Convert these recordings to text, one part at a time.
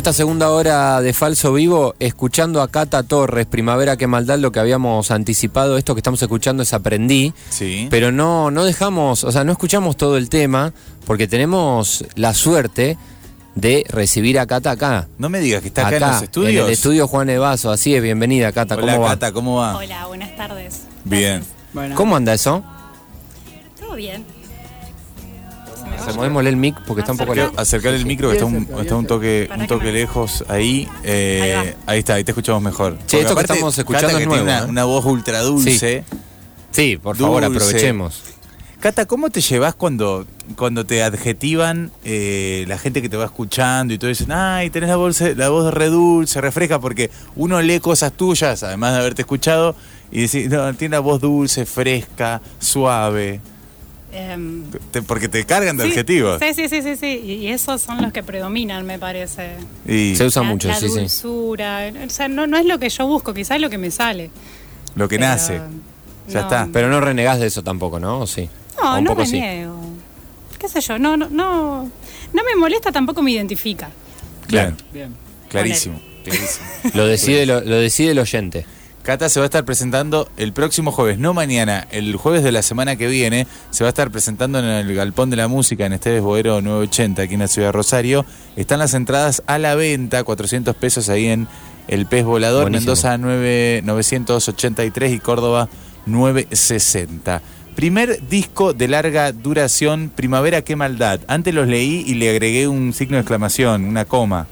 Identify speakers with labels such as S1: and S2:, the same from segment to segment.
S1: Esta segunda hora de Falso Vivo escuchando a Cata Torres, Primavera que maldad, lo que habíamos anticipado, esto que estamos escuchando es Aprendí,
S2: Sí.
S1: pero no, no dejamos, o sea, no escuchamos todo el tema porque tenemos la suerte de recibir a Cata acá.
S2: No me digas que está acá, en los estudios.
S1: En el estudio Juan Evaso, así es, bienvenida Cata,
S2: Hola,
S1: ¿cómo va?
S2: Cata, ¿cómo va?
S3: Hola, buenas tardes.
S2: Bien.
S4: Bueno,
S1: ¿Cómo anda eso?
S3: ¿Todo bien? ¿Se me
S1: Se
S3: oye?
S1: movemos el mic porque está un poco lejos.
S2: Acercar el micro que está un, está toque, un lejos ahí. eh,
S3: Ahí
S2: ahí, está, ahí te escuchamos mejor.
S1: Sí,
S2: Porque
S1: esto que estamos escuchando
S2: Cata,
S1: es
S2: que
S1: nuevo,
S2: tiene una,
S1: ¿eh?
S2: una voz ultra dulce.
S1: Sí, por favor,
S2: Dulce.
S1: aprovechemos.
S2: Cata, ¿cómo te llevas cuando, cuando te adjetivan eh, la gente que te va escuchando y todo dicen, ay, tenés la voz, la voz re dulce, refresca, porque uno lee cosas tuyas, además de haberte escuchado, y decís, no, tiene la voz dulce, fresca, suave,
S3: Em,
S2: te- porque te cargan de
S3: sí,
S2: adjetivos.
S3: Sí, sí, sí, sí, sí. Y y esos son los que predominan, me parece.
S2: Y
S1: Se usa
S3: la,
S1: mucho,
S3: la
S1: sí, sí.
S3: dulzura. O sea, no, no es lo que yo busco, quizás es lo que me sale.
S2: lo que
S3: Pero,
S2: nace. Ya
S3: no.
S2: está.
S1: Pero no renegás de eso tampoco, ¿no? ¿O sí? ¿O
S3: No,
S1: un
S3: no
S1: poco
S3: me
S1: sí?
S3: ¿Qué sé yo? No, no, no, no me molesta, tampoco me identifica.
S2: Claro,
S4: bien.
S2: clarísimo. clarísimo.
S1: Lo decide, lo, lo decide el oyente.
S2: Cata se va a estar presentando el próximo jueves, no mañana, el jueves de la semana que viene, se va a estar presentando en el Galpón de la Música en Esteves Boero 980, aquí en la ciudad de Rosario. Están las entradas a la venta, 400 pesos ahí en El Pez Volador,
S1: Buenísimo.
S2: Mendoza 9, 983 y Córdoba 960. Primer disco de larga duración, Primavera, qué maldad. Antes los leí y le agregué un signo de exclamación, una coma.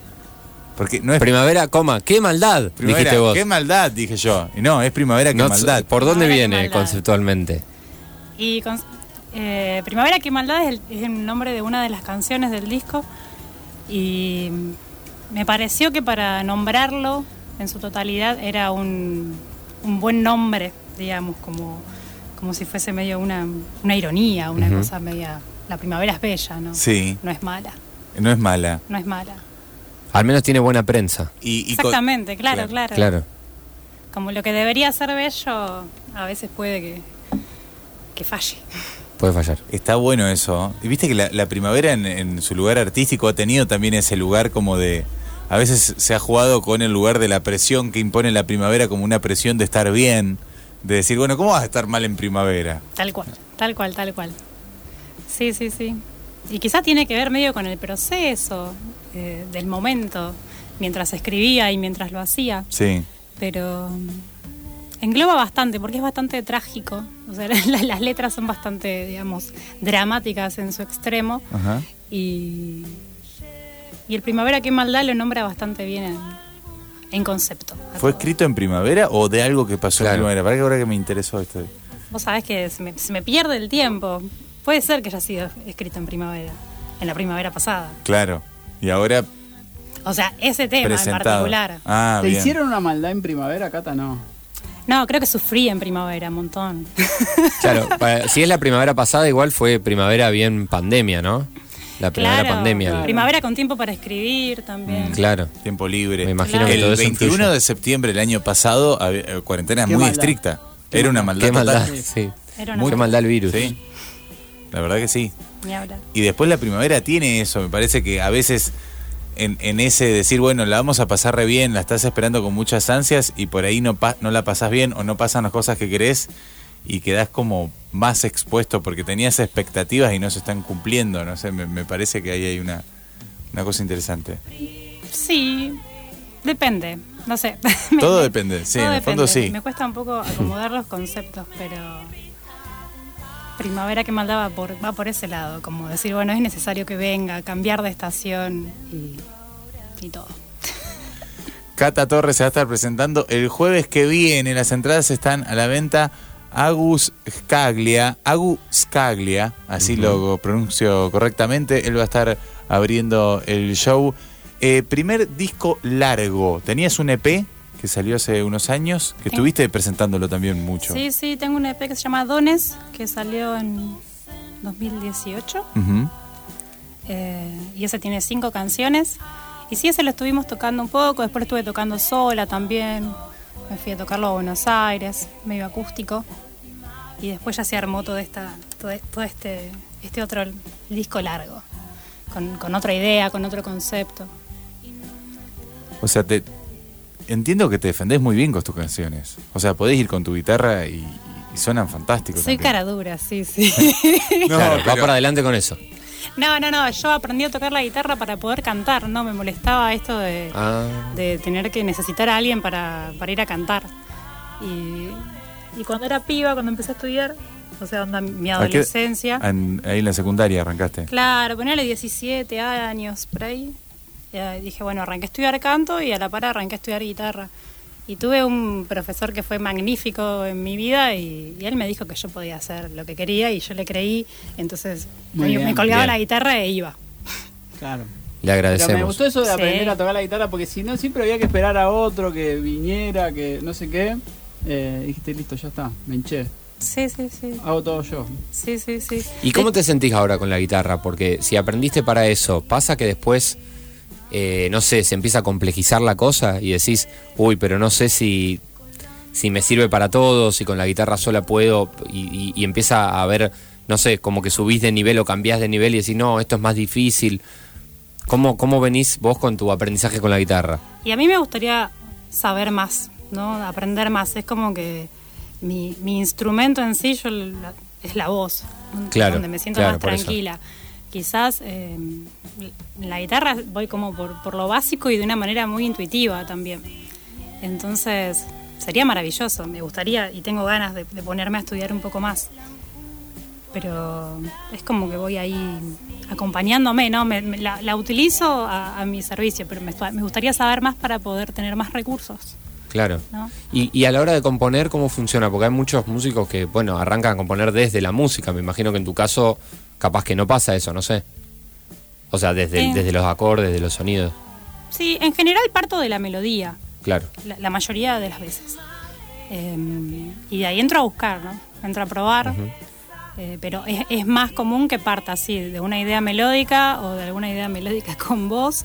S2: Porque no es
S1: Primavera, coma, qué maldad,
S2: Primavera,
S1: dijiste vos.
S2: qué maldad, dije yo. Y no, es primavera, qué
S1: No,
S2: maldad.
S1: ¿Por dónde
S3: Primavera,
S1: viene
S3: maldad.
S1: conceptualmente?
S3: Y con- eh, Primavera, qué maldad es el, es el nombre de una de las canciones del disco. Y me pareció que para nombrarlo en su totalidad era un, un buen nombre, digamos, como, como si fuese medio una, una ironía, una cosa media. La primavera es bella, ¿no?
S2: Sí,
S3: No es mala,
S2: no es mala.
S3: no es mala.
S1: Al menos tiene buena prensa.
S2: Y, y con-
S3: Exactamente, claro,
S2: claro,
S3: claro,
S1: Claro.
S3: Como lo que debería ser bello, a veces puede que, que falle.
S1: Puede fallar.
S2: Está bueno eso. Y viste que la, la primavera en, en su lugar artístico ha tenido también ese lugar como de... A veces se ha jugado con el lugar de la presión que impone la primavera como una presión de estar bien. De decir, bueno, ¿cómo vas a estar mal en primavera?
S3: Tal cual, tal cual, tal cual. Sí, sí, sí. Y quizás tiene que ver medio con el proceso eh, del momento, mientras escribía y mientras lo hacía,
S2: Sí.
S3: pero mm, engloba bastante, porque es bastante trágico. O sea, la- las letras son bastante, digamos, dramáticas en su extremo.
S2: Ajá.
S3: Y, y el Primavera Qué Maldad lo nombra bastante bien en, en concepto.
S2: ¿Fue
S3: todo.
S2: escrito en primavera o de algo que pasó
S1: Claro.
S2: en primavera? Para que ahora que me interesó esto.
S3: Vos sabés que se me, se me pierde el tiempo. Puede ser que haya sido escrito en primavera, en la primavera pasada.
S2: Claro. Y ahora
S3: O sea, ese tema en particular.
S2: Ah,
S4: ¿Te
S2: bien.
S4: hicieron una maldad en primavera, Cata? No.
S3: No, creo que sufrí en primavera un montón.
S1: Claro, si es la primavera pasada, igual fue primavera bien pandemia, ¿no? La primavera
S3: claro,
S1: pandemia.
S4: claro.
S3: primavera con tiempo para escribir también.
S2: Mm,
S1: Claro.
S2: Tiempo libre.
S1: Me imagino
S3: Claro.
S1: que todo
S2: El
S1: eso
S2: 21
S1: influye.
S2: de septiembre del año pasado, había- eh, cuarentena
S4: Qué
S2: muy
S4: maldad.
S2: estricta.
S4: Qué
S2: Era una
S4: maldad.
S1: Qué maldad, sí.
S3: Era una
S1: Qué maldad el virus.
S2: Sí. La verdad que sí. Y después la primavera tiene eso. Me parece que a veces en, en ese decir, bueno, la vamos a pasar re bien, la estás esperando con muchas ansias y por ahí no, pa- no la pasás bien o no pasan las cosas que querés y quedás como más expuesto porque tenías expectativas y no se están cumpliendo. No sé, me, me parece que ahí hay una, una cosa interesante.
S3: Sí, depende. No sé.
S2: Todo depende, sí,
S3: todo
S2: en el fondo sí.
S3: Me cuesta un poco acomodar los conceptos, pero primavera que maldad va por, va por ese lado. Como decir, bueno, es necesario que venga, cambiar de estación y, y todo.
S2: Cata Torres se va a estar presentando el jueves que viene. Las entradas están a la venta. Agus Scaglia, Agus Scaglia, así lo pronuncio correctamente. Él va a estar abriendo el show. Eh, primer disco largo. Tenías un EP que salió hace unos años, que
S3: Sí.
S2: estuviste presentándolo también mucho.
S3: Sí, sí, tengo un EP que se llama Dones, que salió en 2018.
S2: Ujú.
S3: eh, y ese tiene cinco canciones. Y sí, ese lo estuvimos tocando un poco, después lo estuve tocando sola también. Me fui a tocarlo a Buenos Aires, medio acústico. Y después ya se armó todo, esta, todo, todo este, este otro disco largo, con, con otra idea, con otro concepto.
S2: O sea, te entiendo que te defendés muy bien con tus canciones. O sea, podés ir con tu guitarra y, y suenan fantásticos.
S3: Soy
S2: también.
S3: cara dura, sí, sí.
S2: No,
S1: claro, va para adelante con eso.
S3: No, no, no, yo aprendí a tocar la guitarra para poder cantar, no me molestaba esto de,
S1: Ah,
S3: de tener que necesitar a alguien para, para ir a cantar. Y, y cuando era piba, cuando empecé a estudiar, o sea, onda, mi
S2: ¿A qué-
S3: adolescencia,
S2: en- ahí en la secundaria arrancaste.
S3: claro, ponele 17 años por ahí, ya dije, bueno, arranqué a estudiar canto y a la par arranqué a estudiar guitarra. Y tuve un profesor que fue magnífico en mi vida y, y él me dijo que yo podía hacer lo que quería y yo le creí, entonces
S4: Muy
S3: me,
S4: bien.
S3: me colgaba
S1: Bien.
S3: la guitarra e iba.
S4: Claro.
S1: le
S4: Pero
S1: agradecemos.
S4: me gustó eso de
S3: Sí.
S4: aprender a tocar la guitarra porque si no siempre había que esperar a otro que viniera, que no sé qué. Eh, dijiste, listo, ya está, me hinché.
S3: Sí, sí, sí.
S4: Hago todo yo.
S3: Sí, sí, sí.
S1: ¿Y cómo te sentís ahora con la guitarra? Porque si aprendiste para eso, pasa que después, eh, no sé, se empieza a complejizar la cosa y decís, uy, pero no sé si, si me sirve para todo, si con la guitarra sola puedo, y, y- y empieza a ver, no sé, como que subís de nivel o cambiás de nivel y decís, no, esto es más difícil. ¿Cómo, ¿Cómo venís vos con tu aprendizaje con la guitarra?
S3: Y a mí me gustaría saber más, ¿no? Aprender más. Es como que mi, mi instrumento en sí yo la- es la voz, donde-
S1: Claro,
S3: donde me siento
S1: claro,
S3: más
S1: eso.
S3: Quizás eh, la guitarra voy como por, por lo básico y de una manera muy intuitiva también. Entonces sería maravilloso, me gustaría y tengo ganas de, de ponerme a estudiar un poco más. Pero es como que voy ahí acompañándome, ¿no? Me- me- la, la utilizo a, a mi servicio, pero me, me gustaría saber más para poder tener más recursos,
S1: Claro.
S3: ¿no?
S1: Y, y a la hora de componer, ¿cómo funciona? Porque hay muchos músicos que, bueno, arrancan a componer desde la música. Me imagino que en tu caso, capaz que no pasa eso, no sé. O sea, desde,
S3: Eh.
S1: desde los acordes, de los sonidos.
S3: Sí, en general parto de la melodía,
S1: Claro.
S3: la, la mayoría de las veces. Eh, y de ahí entro a buscar, ¿no? Entro a probar. Eh, pero es, es más común que parta así, de una idea melódica o de alguna idea melódica con voz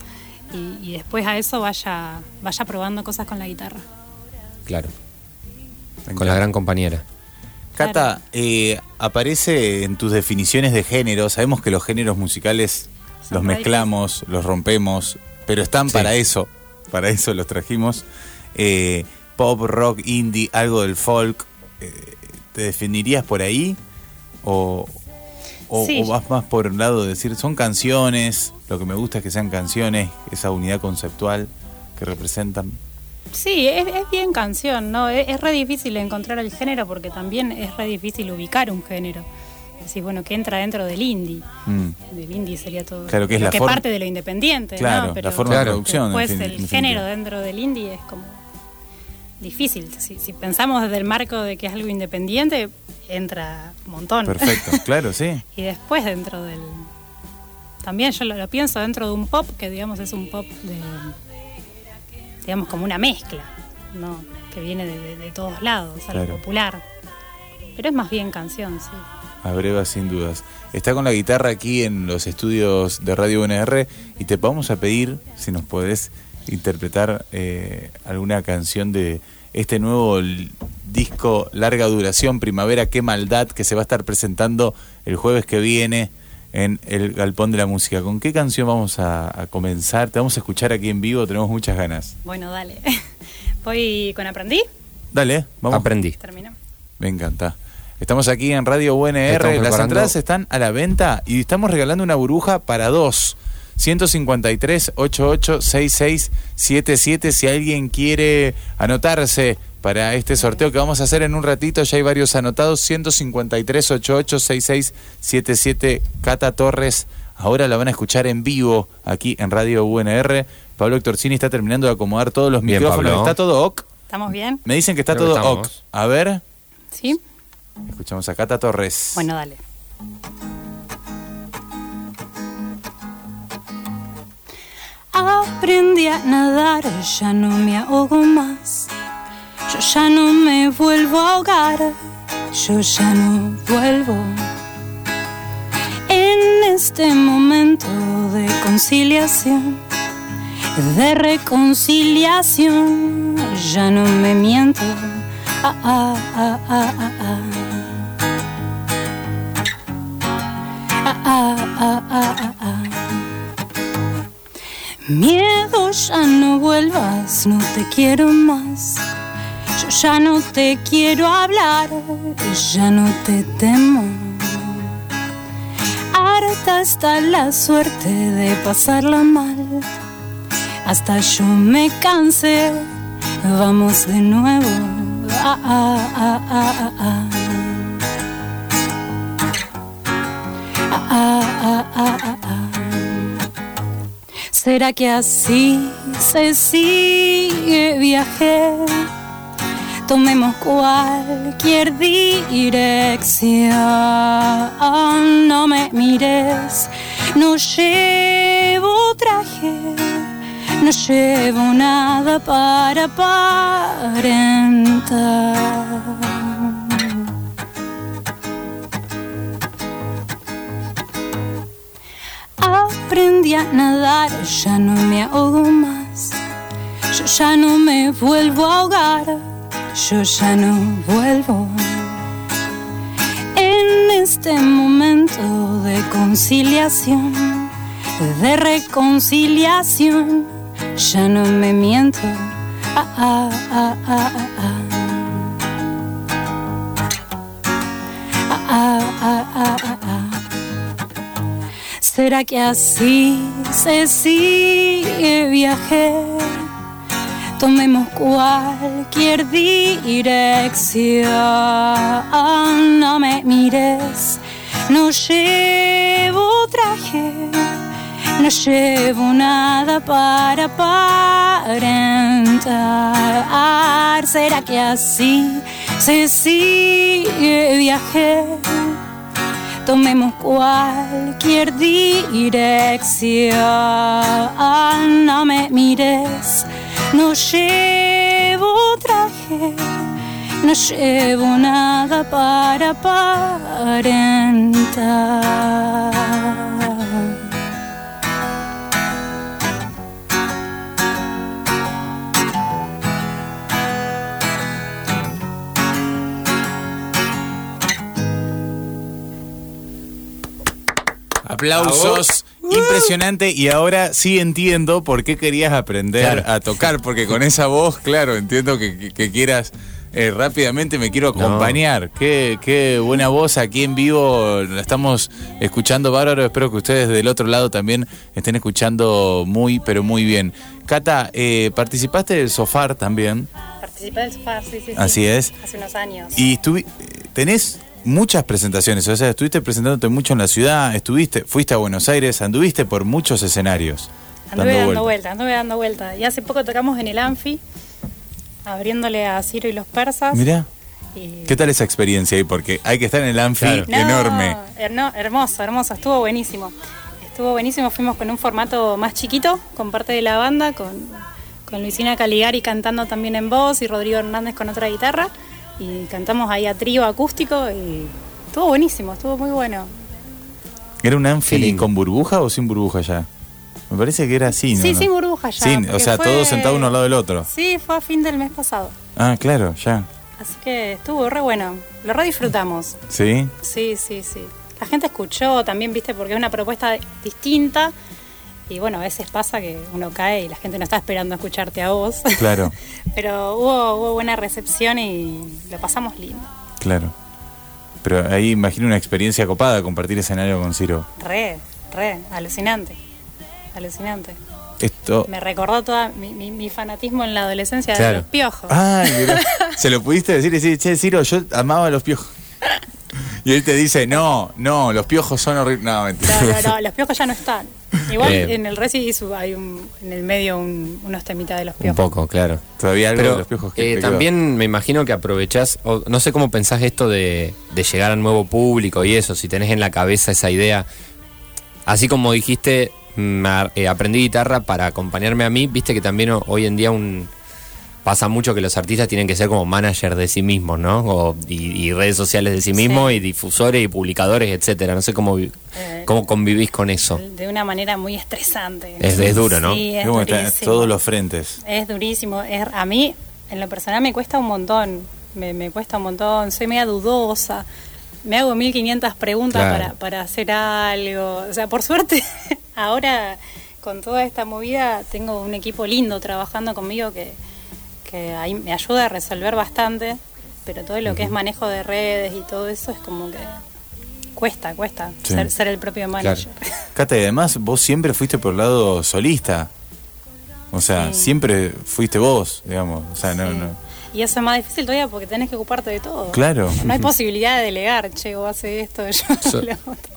S3: y, y después a eso vaya, vaya probando cosas con la guitarra.
S1: Claro. Con la gran compañera.
S2: Cata, eh, aparece en tus definiciones de género. Sabemos que los géneros musicales
S3: Son
S2: los mezclamos, los rompemos, pero están
S1: Sí.
S2: para eso. Para eso los trajimos. Eh, pop, rock, indie, algo del folk. Eh, ¿Te definirías por ahí? ¿O, o,
S3: Sí.
S2: o vas más por un lado de decir, son canciones? Lo que me gusta es que sean canciones, esa unidad conceptual que representan.
S3: Sí, es, es bien canción, ¿no? Es, es re difícil encontrar el género porque también es re difícil ubicar un género. Decís, bueno, que entra dentro del indie.
S2: Mm.
S3: Del indie sería todo.
S2: Claro, que es
S3: lo
S2: la
S3: que parte de lo independiente,
S2: Claro,
S3: ¿no?
S2: la forma
S1: de
S3: después
S2: producción, en fin- en
S3: el género dentro del indie es como difícil. Si, si pensamos desde el marco de que es algo independiente, entra un montón.
S2: Perfecto, claro, sí.
S3: y después dentro del... También yo lo, lo pienso dentro de un pop, que digamos es un pop de... digamos como una mezcla, ¿no? Que viene de, de- de todos lados, algo
S2: Claro.
S3: popular. Pero es más bien canción, sí.
S2: A breva, sin dudas. Está con la guitarra aquí en los estudios de Radio UNR y te vamos a pedir si nos podés interpretar eh, alguna canción de este nuevo disco larga duración, Primavera, qué maldad, que se va a estar presentando el jueves que viene en el Galpón de la Música. ¿Con qué canción vamos a, a comenzar? Te vamos a escuchar aquí en vivo, tenemos muchas ganas.
S3: Bueno, dale. Voy con Aprendí.
S2: Dale, vamos.
S1: Aprendí.
S3: Termino.
S2: Me encanta. Estamos aquí en Radio UNR. Las entradas están a la venta y estamos regalando una burbuja para dos. 153 88 66 77 si alguien quiere anotarse para este sorteo que vamos a hacer en un ratito, ya hay varios anotados, 153 88 66 77 Cata Torres. Ahora la van a escuchar en vivo aquí en Radio UNR. Pablo Hectorcini está terminando de acomodar todos los
S1: Bien,
S2: micrófonos.
S1: Pablo.
S2: ¿Está todo ok?
S3: ¿Estamos bien?
S2: Me dicen que está
S1: Creo que
S2: todo ok. A ver.
S3: ¿Sí?
S2: Escuchamos a Cata Torres.
S3: Bueno, dale. Aprendí a nadar, ya no me ahogo más. Yo ya no me vuelvo a ahogar, yo ya no vuelvo. En este momento de conciliación, de reconciliación, ya no me miento. Ah, ah, ah, ah, ah, ah. Ah, ah, ah, ah, ah, ah. Miedo, ya no vuelvas, no te quiero más. Ya no te quiero hablar, ya no te temo. Harta está la suerte de pasarla mal. Hasta yo me cansé, vamos de nuevo. Ah. Ah, ah, ah, ah, ah. ¿Será que así se sigue viaje? Tomemos cualquier dirección. No me mires, no llevo traje, no llevo nada para aparentar. Aprendí a nadar, ya no me ahogo más. Yo ya no me vuelvo a ahogar, yo ya no vuelvo. En este momento de conciliación, de reconciliación, ya no me miento. Ah, ah, ah, ah, ah, ah. Ah, ah, ah, ah, ah. ¿Será que así se sigue viaje? Tomemos cualquier dirección. No me mires, no llevo traje, no llevo nada para aparentar. ¿Será que así se sigue viaje? Tomemos cualquier dirección. No me mires, no llevo traje, no llevo nada para aparentar.
S2: Aplausos. Impresionante y ahora sí entiendo por qué querías aprender
S1: Claro.
S2: a tocar, porque con esa voz, claro, entiendo que, que- que quieras eh, rápidamente, me quiero acompañar. Qué, qué buena voz aquí en vivo, la estamos escuchando bárbaro, espero que ustedes del otro lado también estén escuchando muy, pero muy bien. Cata, eh, participaste del Sofar también
S5: Participé del sofá, sí, sí, sí.
S2: Así es.
S5: Hace unos años.
S2: y estuvi- tenés muchas presentaciones, o sea, estuviste presentándote mucho en la ciudad, estuviste, fuiste a Buenos Aires, anduviste por muchos escenarios.
S5: Anduve dando
S2: vueltas.
S5: vueltas, anduve dando vueltas. Y hace poco tocamos en el Anfi, abriéndole a Ciro y los persas.
S2: Mirá,
S5: Y-
S2: ¿qué tal esa experiencia ahí? Porque hay que estar en el anfi
S1: Claro.
S5: No,
S2: enorme.
S5: hermoso, hermoso, estuvo buenísimo. Estuvo buenísimo, fuimos con un formato más chiquito, con parte de la banda, con, con Luisina Caligari cantando también en voz y Rodrigo Hernández con otra guitarra. Y cantamos ahí a trío acústico y estuvo buenísimo, estuvo muy bueno.
S2: ¿Era un anfi con burbuja o sin burbuja ya? Me parece que era así, ¿no?
S5: sí, sin burbuja ya.
S2: Sin, o sea,
S5: fue-
S2: todos sentados uno al lado del otro.
S5: Sí, fue a fin del mes pasado.
S2: Ah, claro, ya.
S5: Así que estuvo re bueno, lo re disfrutamos.
S2: ¿Sí?
S5: Sí, sí, sí. La gente escuchó también, viste, porque es una propuesta distinta. Y bueno, a veces pasa que uno cae y la gente no está esperando escucharte a vos.
S2: Claro,
S5: Pero hubo, hubo buena recepción y lo pasamos lindo.
S2: claro. Pero ahí imagino una experiencia copada compartir escenario con Ciro.
S5: Re, re, alucinante. Alucinante.
S2: Esto.
S5: Me recordó todo mi, mi- mi fanatismo en la adolescencia
S1: Claro.
S5: de los piojos.
S2: Ay, se lo pudiste decir y decir, che, Ciro, yo amaba a los piojos. Y él te dice, no, no, los piojos son horribles. No, mentira.
S5: No, no, no, los piojos ya no están. Igual
S1: Eh.
S5: en el Resi hay un, en el medio un- unos temitas de los
S1: Un
S5: piojos.
S1: poco, claro.
S2: Todavía algo de los piojos que
S1: eh, también me imagino que aprovechás, o no sé cómo pensás esto de, de llegar al nuevo público y eso, si tenés en la cabeza esa idea. Así como dijiste, mm, a- eh, aprendí guitarra para acompañarme a mí, viste que también ho- hoy en día un pasa mucho que los artistas tienen que ser como manager de sí mismos, ¿no? O- y, y redes sociales de sí mismos
S5: Sí.
S1: y difusores y publicadores, etcétera. No sé cómo, vi-
S5: Eh,
S1: cómo convivís con eso.
S5: De una manera muy estresante.
S1: Es- es duro, ¿no?
S5: Sí, es
S2: ¿Cómo están
S5: durísimo.
S2: todos los frentes?
S5: Es durísimo. Es, a mí, en lo personal, me cuesta un montón. Me, me cuesta un montón. Soy media dudosa. Me hago 1500 preguntas
S1: Claro.
S5: para, para hacer algo. O sea, por suerte, ahora
S3: con toda esta movida tengo un equipo lindo trabajando conmigo que, que ahí me ayuda a resolver bastante, pero todo lo que es manejo de redes y todo eso es como que cuesta, cuesta
S2: Sí.
S3: ser, ser el propio manager.
S2: Cata, y además vos siempre fuiste por el lado solista. O sea,
S3: Sí.
S2: siempre fuiste vos, digamos. O sea, no,
S3: Sí.
S2: no.
S3: Y eso es más difícil todavía porque tenés que ocuparte de todo.
S2: Claro.
S3: No hay posibilidad de delegar, che, vos haces esto, yo
S1: So-
S3: lo otro.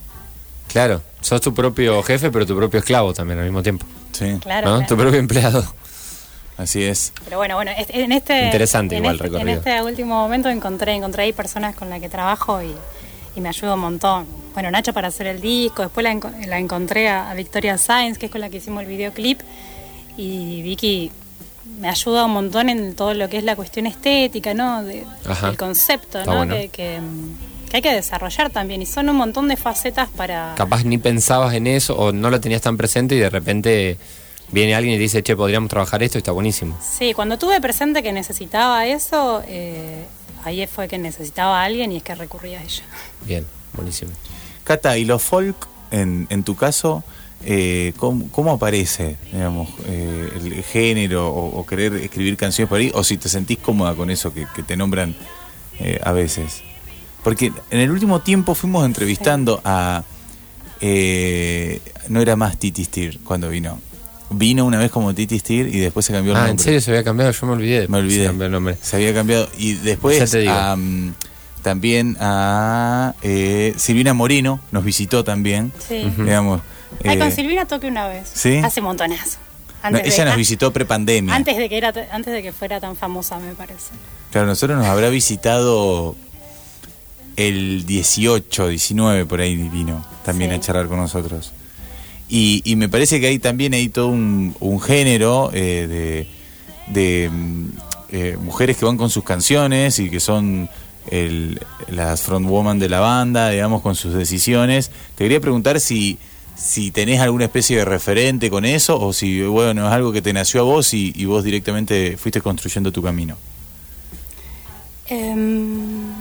S1: Claro, sos tu propio jefe, pero tu propio esclavo también al mismo tiempo.
S2: Sí,
S3: Claro,
S1: ¿no?
S3: claro.
S1: Tu propio empleado.
S2: Así es.
S3: Pero bueno, bueno, en este,
S1: Interesante
S3: en
S1: igual
S3: este,
S1: recorrido.
S3: En este último momento encontré, encontré ahí personas con las que trabajo y, y me ayuda un montón. Bueno, Nacho para hacer el disco, después la, enco- la encontré a, a Victoria Sáenz, que es con la que hicimos el videoclip, y Vicky me ayuda un montón en todo lo que es la cuestión estética, ¿no? De, el concepto,
S1: Está
S3: ¿no?
S1: bueno.
S3: Que, que, que hay que desarrollar también, y son un montón de facetas para...
S1: Capaz ni pensabas en eso o no lo tenías tan presente y de repente viene alguien y te dice, che, podríamos trabajar esto y está buenísimo.
S3: Sí, cuando tuve presente que necesitaba eso, eh, ahí fue que necesitaba a alguien y es que recurrí a ella.
S1: Bien, buenísimo.
S2: Cata, ¿y lo folk, en, en tu caso, eh, ¿cómo, cómo aparece, digamos, eh, el género o, o querer escribir canciones por ahí? ¿O si te sentís cómoda con eso que, que te nombran eh, a veces? Porque en el último tiempo fuimos entrevistando a... eh, no era más Titi Steer cuando vino. Vino una vez como Titi Steer y después se cambió el
S1: Ah,
S2: nombre.
S1: ¿en serio se había cambiado? Yo me olvidé.
S2: Me olvidé.
S1: Se cambió el nombre.
S2: Se había cambiado. Y después
S1: Ya te digo.
S2: am, también a eh, Silvina Moreno nos visitó también.
S3: Sí.
S2: Digamos.
S3: Ay,
S2: eh,
S3: con Silvina toqué una vez.
S2: ¿Sí?
S3: Hace montonazo.
S2: no,
S3: Antes de-
S2: ella nos visitó prepandemia.
S3: Antes de que era antes de que fuera tan famosa, me parece.
S2: Claro, nosotros nos habrá visitado el 18, 19 por ahí vino también
S3: Sí.
S2: a charlar con nosotros. Y, y me parece que hay también hay todo un, un género eh, de, mm, eh, mujeres que van con sus canciones y que son el, las frontwoman de la banda, digamos, con sus decisiones. Te quería preguntar si, si tenés alguna especie de referente con eso o si, bueno, es algo que te nació a vos y, y vos directamente fuiste construyendo tu camino.
S3: Em,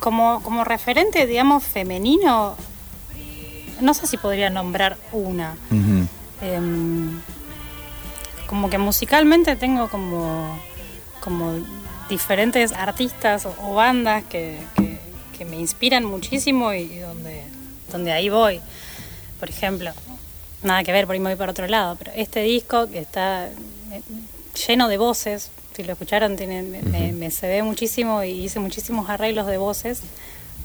S3: como, como referente, digamos, femenino, no sé si podría nombrar una. Em, como que musicalmente tengo como, como diferentes artistas o, o bandas que, que- que me inspiran muchísimo y, y donde, donde ahí voy. Por ejemplo, nada que ver, por ahí me voy para otro lado, pero este disco que está eh, lleno de voces, si lo escucharon, tiene, me, me- me se ve muchísimo y hice muchísimos arreglos de voces,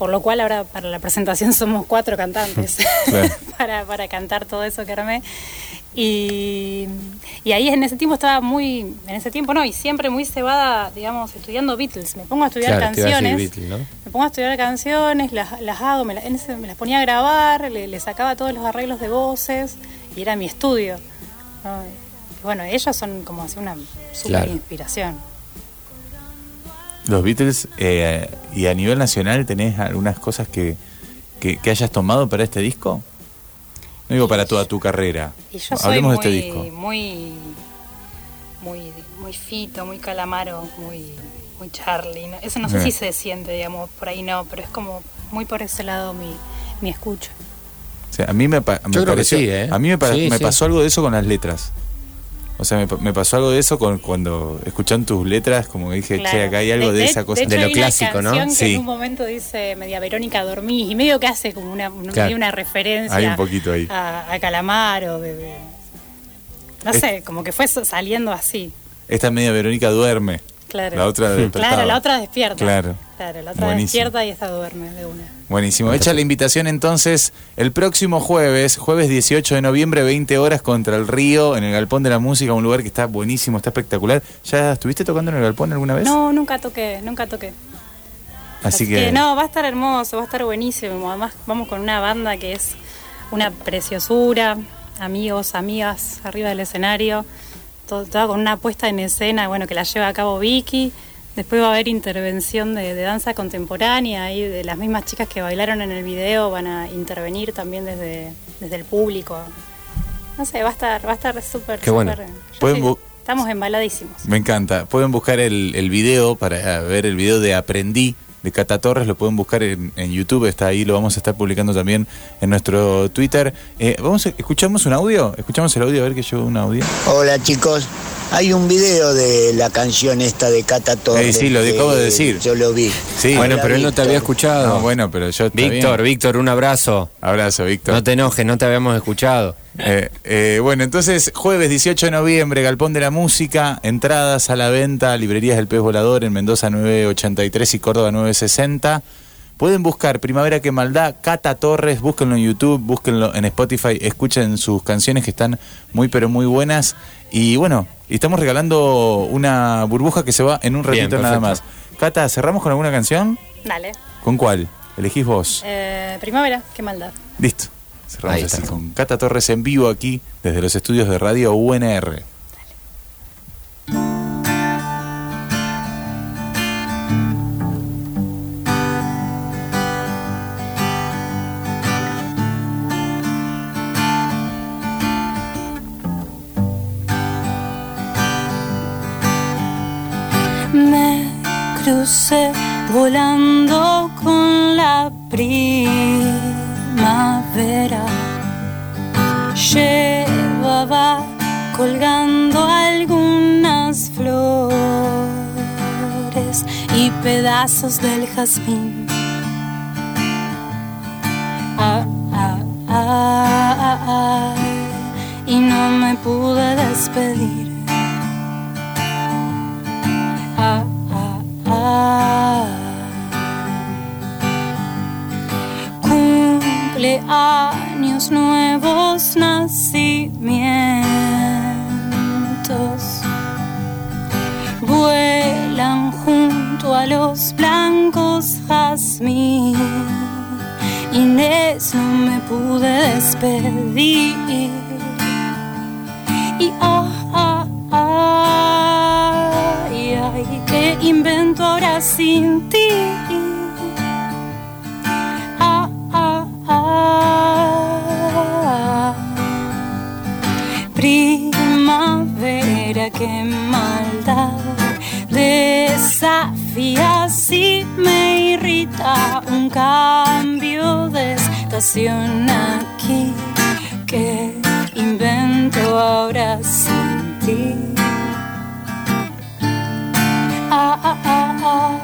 S3: por lo cual ahora para la presentación somos cuatro cantantes
S2: Claro.
S3: para, para cantar todo eso que armé. Y, y ahí en ese tiempo estaba muy, en ese tiempo no, y siempre muy cebada, digamos, estudiando Beatles. Me pongo a estudiar
S1: Claro, a
S3: canciones. Me pongo a estudiar canciones, las, las hago, me, la- ese- me las ponía a grabar, le, le sacaba todos los arreglos de voces y era mi estudio. ¿no? Y bueno, ellos son como así una super
S1: Claro.
S3: inspiración.
S2: Los Beatles, eh, y a nivel nacional, ¿tenés algunas cosas que, que, que hayas tomado para este disco? No digo para toda tu carrera.
S3: Y yo soy
S2: Hablemos
S3: muy,
S2: de este disco.
S3: muy, muy, muy fito, muy calamaro, muy, muy Charlie. ¿no? Eso no sé
S2: Eh.
S3: si se siente, digamos, por ahí no, pero es como muy por ese lado mi, mi escucha.
S2: O sea, a mí me, pareció-
S1: sí, ¿eh?
S2: A mí me, pa-
S1: Sí,
S2: me
S1: sí.
S2: pasó algo de eso con las letras. O sea, me, pa- me pasó algo de eso con, cuando escuchan tus letras, como que dije, che, acá hay algo de, esa cosa.
S3: hecho,
S1: De lo
S3: hay una
S1: clásico, ¿no?
S3: que
S2: Sí.
S3: en un momento dice media Verónica dormís y medio que hace como una, una-
S1: Claro.
S3: una referencia
S2: Hay un poquito ahí.
S3: a, a Calamaro. de- de- no
S2: Es-
S3: sé, como que fue saliendo así.
S2: Esta media Verónica duerme.
S3: Claro.
S2: La otra despertaba.
S3: Claro, la otra despierta.
S2: Claro.
S3: Claro, la otra
S2: Buenísimo.
S3: despierta y esta duerme de una.
S2: Buenísimo. Hecha la invitación entonces, el próximo jueves, jueves 18 de noviembre, 20 horas contra el río, en el Galpón de la Música, un lugar que está buenísimo, está espectacular. ¿Ya estuviste tocando en el Galpón alguna vez?
S3: No, nunca toqué, nunca toqué.
S2: Así que...
S3: no, va a estar hermoso, va a estar buenísimo. Además, vamos con una banda que es una preciosura, amigos, amigas arriba del escenario, todo- toda con una puesta en escena, bueno, que la lleva a cabo Vicky. Después va a haber intervención de, de danza contemporánea y de las mismas chicas que bailaron en el video van a intervenir también desde, desde el público. No sé, va a estar, va a estar súper,
S1: bueno.
S3: súper- yo
S2: Pueden
S3: sí,
S2: bu-
S3: estamos embaladísimos.
S2: Me encanta. Pueden buscar el, el video para ver el video de Aprendí de Cata Torres, lo pueden buscar en, YouTube, está ahí, lo vamos a estar publicando también en nuestro Twitter. Eh, vamos ¿Escuchamos un audio? ¿Escuchamos el audio? A ver que llegó un audio.
S6: Hola chicos, hay un video de la canción esta de Cata Torres.
S2: Eh, sí, lo acabo de decir.
S6: Yo lo vi.
S2: Sí.
S1: Bueno, pero él no te había escuchado.
S2: No, bueno, pero yo...
S1: Víctor,
S2: bien.
S1: Víctor, un abrazo.
S2: Abrazo, Víctor.
S1: No te enojes, no te habíamos escuchado.
S2: Eh, eh, bueno, entonces, jueves 18 de noviembre, Galpón de la Música, entradas a la venta, librerías del Pez Volador en Mendoza 983 y Córdoba 960. Pueden buscar Primavera que Maldad, Cata Torres, búsquenlo en YouTube, búsquenlo en Spotify, escuchen sus canciones que están muy pero muy buenas. Y bueno, y estamos regalando una burbuja que se va en un
S1: Bien,
S2: ratito nada más. Cata, ¿cerramos con alguna canción?
S7: Dale.
S2: ¿Con cuál? Elegís vos.
S7: Eh, primavera, qué maldad.
S2: Listo. Cerramos
S1: Ahí
S2: así
S1: está.
S2: con Cata Torres en vivo aquí desde los estudios de Radio UNR.
S3: Crucé volando con la primavera. Llevaba colgando algunas flores y pedazos del jazmín. Ah, ah, ah, ah, ah, y no me pude despedir. Cumpleaños nuevos nacimientos vuelan junto a los blancos jazmín. Inés no me pude despedir y ah, invento ahora sin ti? Ah, ah, ah. Primavera, qué maldad desafía si me irrita un cambio de estación aquí. ¿Qué invento ahora sin ti? Ah, ah. Ah,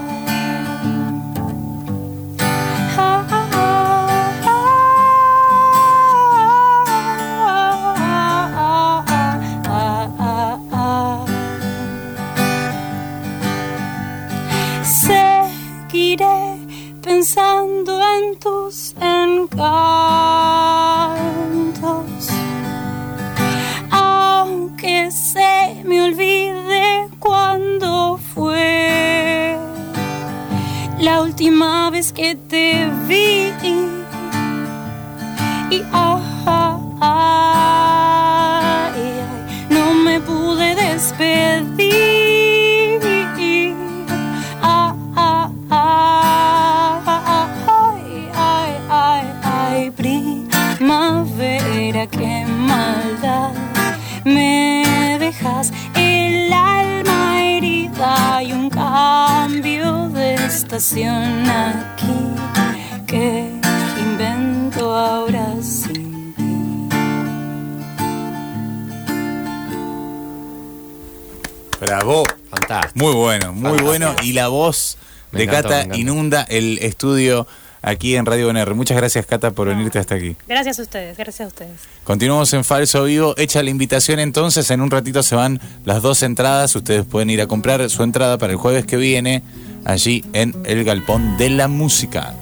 S3: aquí. ¿Qué invento ahora sin ti?
S2: Bravo.
S1: Fantástico.
S2: Muy bueno, muy
S1: Fantástico.
S2: bueno. Y la voz
S1: Me
S2: de
S1: encantó,
S2: Cata inunda el estudio aquí en Radio UNR. Muchas gracias, Cata, por venirte hasta aquí.
S7: Gracias a ustedes, gracias a ustedes.
S2: Continuamos en Falso Vivo. Hecha la invitación entonces, en un ratito se van las dos entradas. Ustedes pueden ir a comprar su entrada para el jueves que viene allí en el Galpón de la Música.